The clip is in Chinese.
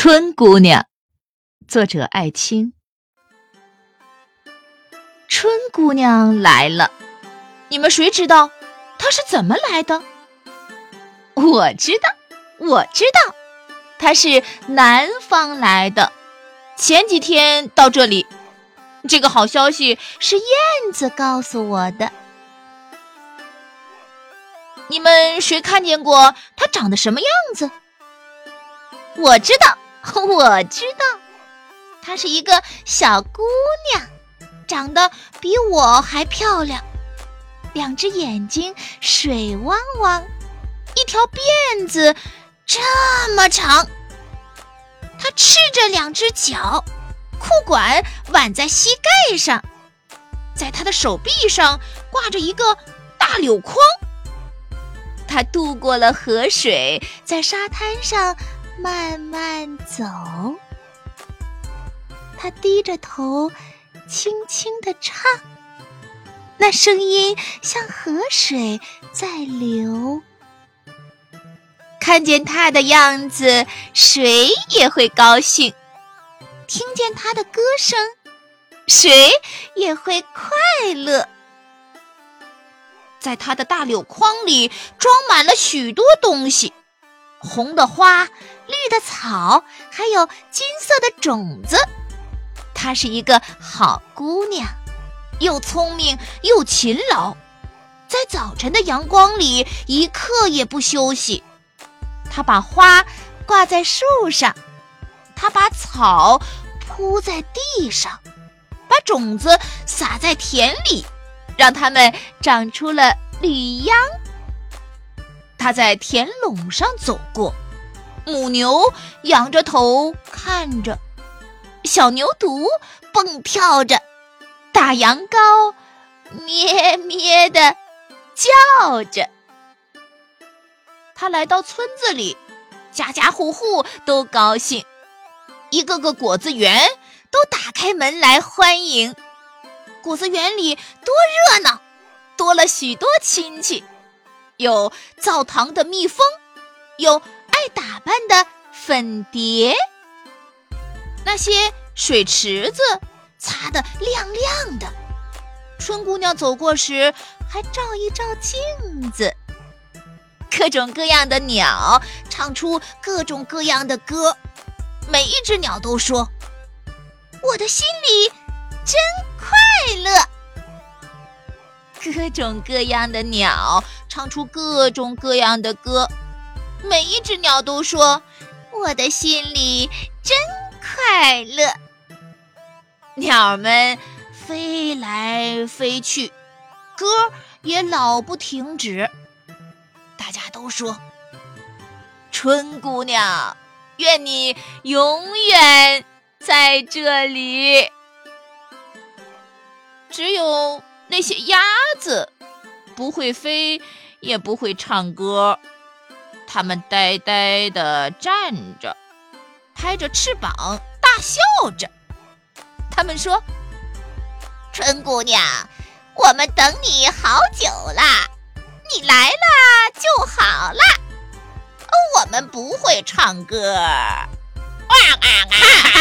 春姑娘，作者艾青。春姑娘来了，你们谁知道她是怎么来的？我知道，我知道，她是南方来的，前几天到这里。这个好消息是燕子告诉我的。你们谁看见过她长得什么样子？我知道，我知道，她是一个小姑娘，长得比我还漂亮，两只眼睛水汪汪，一条辫子这么长，她赤着两只脚，裤管挽在膝盖上，在她的手臂上挂着一个大柳筐。她渡过了河水，在沙滩上。慢慢走，他低着头，轻轻地唱，那声音像河水在流。看见他的样子，谁也会高兴；听见他的歌声，谁也会快乐。在他的大柳筐里装满了许多东西。红的花，绿的草，还有金色的种子。她是一个好姑娘，又聪明又勤劳，在早晨的阳光里一刻也不休息。她把花挂在树上，她把草铺在地上，把种子撒在田里，让它们长出了绿秧。他在田垄上走过，母牛仰着头看着，小牛犊蹦跳着，大羊羔咩咩的叫着。他来到村子里，家家户户都高兴，一个个果子园都打开门来欢迎。果子园里多热闹，多了许多亲戚。有灶堂的蜜蜂，有爱打扮的粉蝶，那些水池子擦得亮亮的。春姑娘走过时，还照一照镜子。各种各样的鸟唱出各种各样的歌，每一只鸟都说：“我的心里真快乐。”各种各样的鸟唱出各种各样的歌，每一只鸟都说：“我的心里真快乐。”鸟儿们飞来飞去，歌也老不停止。大家都说：“春姑娘，愿你永远在这里。”只有。那些鸭子不会飞，也不会唱歌，他们呆呆地站着，拍着翅膀大笑着。他们说：“春姑娘，我们等你好久了，你来了就好啦。我们不会唱歌。”哇啊啊！